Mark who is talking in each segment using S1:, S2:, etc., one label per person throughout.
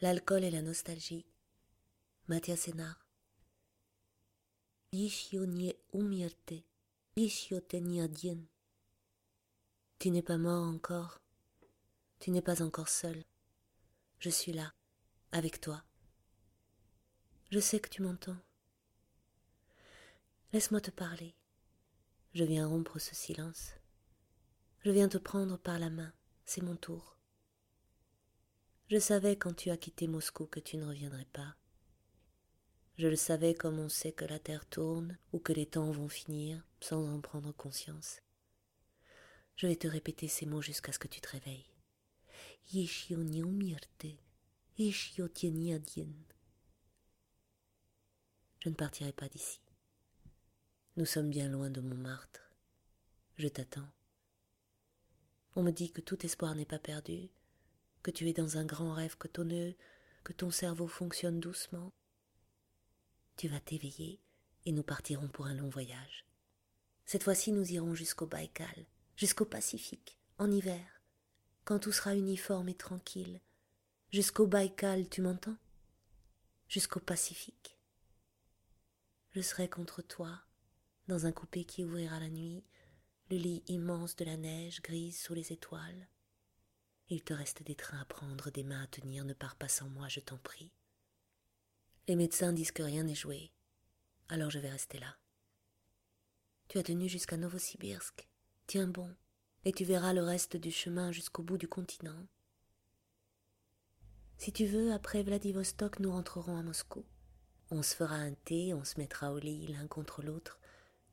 S1: l'alcool et la nostalgie. Mathias Sénard. Tu n'es pas mort encore. Tu n'es pas encore seul. Je suis là, avec toi. Je sais que tu m'entends. Laisse-moi te parler. Je viens rompre ce silence. Je viens te prendre par la main. C'est mon tour. Je savais quand tu as quitté Moscou que tu ne reviendrais pas. Je le savais comme on sait que la terre tourne ou que les temps vont finir sans en prendre conscience. Je vais te répéter ces mots jusqu'à ce que tu te réveilles. Je ne partirai pas d'ici. Nous sommes bien loin de Montmartre. Je t'attends. On me dit que tout espoir n'est pas perdu, que tu es dans un grand rêve cotonneux, que ton cerveau fonctionne doucement. Tu vas t'éveiller et nous partirons pour un long voyage. Cette fois-ci, nous irons jusqu'au Baïkal, jusqu'au Pacifique, en hiver, quand tout sera uniforme et tranquille. Jusqu'au Baïkal, tu m'entends? Jusqu'au Pacifique. Je serai contre toi, dans un coupé qui ouvrira la nuit, le lit immense de la neige grise sous les étoiles. Il te reste des trains à prendre, des mains à tenir, ne pars pas sans moi, je t'en prie. Les médecins disent que rien n'est joué, alors je vais rester là. Tu as tenu jusqu'à Novosibirsk, tiens bon, et tu verras le reste du chemin jusqu'au bout du continent. Si tu veux, après Vladivostok, nous rentrerons à Moscou. On se fera un thé, on se mettra au lit l'un contre l'autre,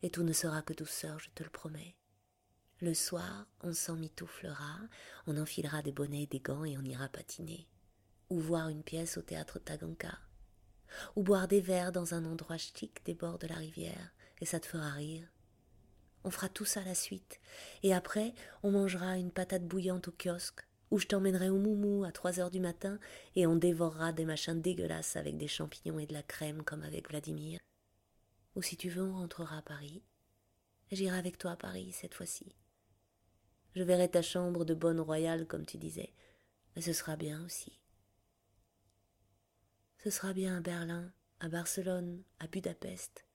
S1: et tout ne sera que douceur, je te le promets. Le soir, on s'en mitouflera, on enfilera des bonnets et des gants et on ira patiner. Ou voir une pièce au théâtre Taganka. Ou boire des verres dans un endroit chic des bords de la rivière, et ça te fera rire. On fera tout ça la suite. Et après, on mangera une patate bouillante au kiosque, ou je t'emmènerai au moumou à trois heures du matin, et on dévorera des machins dégueulasses avec des champignons et de la crème comme avec Vladimir. Ou si tu veux, on rentrera à Paris. J'irai avec toi à Paris cette fois-ci. Je verrai ta chambre de bonne royale, comme tu disais, mais ce sera bien aussi. Ce sera bien à Berlin, à Barcelone, à Budapest,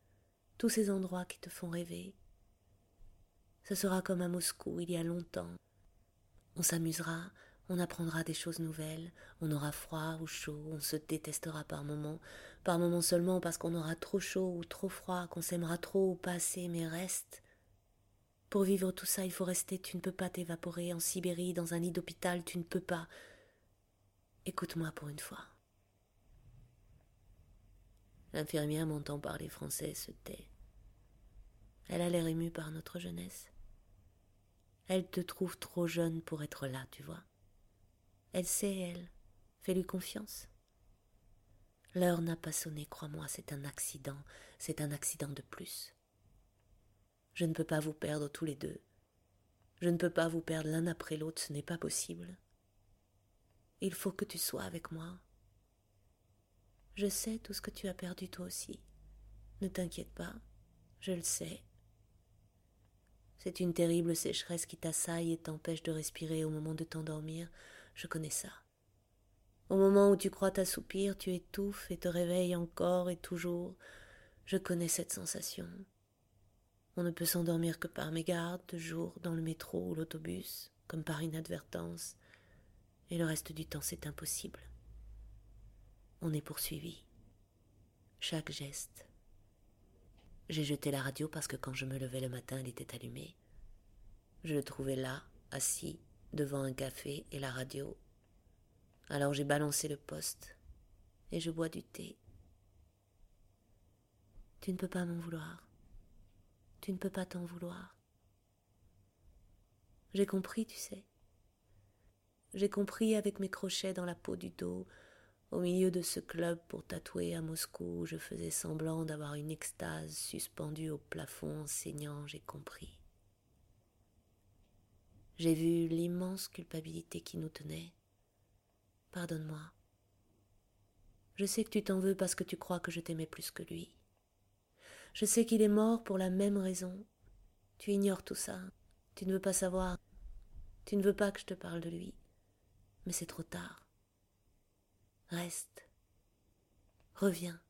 S1: tous ces endroits qui te font rêver. Ce sera comme à Moscou il y a longtemps. On s'amusera, on apprendra des choses nouvelles, on aura froid ou chaud, on se détestera par moments, par moments seulement parce qu'on aura trop chaud ou trop froid, qu'on s'aimera trop ou pas assez, mais reste, pour vivre tout ça, il faut rester, tu ne peux pas t'évaporer en Sibérie, dans un lit d'hôpital, tu ne peux pas. Écoute-moi pour une fois. L'infirmière m'entend parler français, se tait. Elle a l'air émue par notre jeunesse. Elle te trouve trop jeune pour être là, tu vois. Elle sait, elle. Fais-lui confiance. L'heure n'a pas sonné, crois-moi, c'est un accident, c'est un accident de plus. Je ne peux pas vous perdre tous les deux. Je ne peux pas vous perdre l'un après l'autre, ce n'est pas possible. Il faut que tu sois avec moi. Je sais tout ce que tu as perdu toi aussi. Ne t'inquiète pas, je le sais. C'est une terrible sécheresse qui t'assaille et t'empêche de respirer au moment de t'endormir, je connais ça. Au moment où tu crois t'assoupir, tu étouffes et te réveilles encore et toujours. Je connais cette sensation. On ne peut s'endormir que par mégarde, de jour, dans le métro ou l'autobus, comme par inadvertance, et le reste du temps c'est impossible. On est poursuivi. Chaque geste. J'ai jeté la radio parce que quand je me levais le matin, elle était allumée. Je le trouvais là, assis, devant un café et la radio. Alors j'ai balancé le poste et je bois du thé. Tu ne peux pas m'en vouloir. Tu ne peux pas t'en vouloir. J'ai compris, tu sais. J'ai compris avec mes crochets dans la peau du dos, au milieu de ce club pour tatouer à Moscou où je faisais semblant d'avoir une extase suspendue au plafond enseignant, j'ai compris. J'ai vu l'immense culpabilité qui nous tenait. Pardonne-moi. Je sais que tu t'en veux parce que tu crois que je t'aimais plus que lui. Je sais qu'il est mort pour la même raison. Tu ignores tout ça. Tu ne veux pas savoir. Tu ne veux pas que je te parle de lui. Mais c'est trop tard. Reste. Reviens.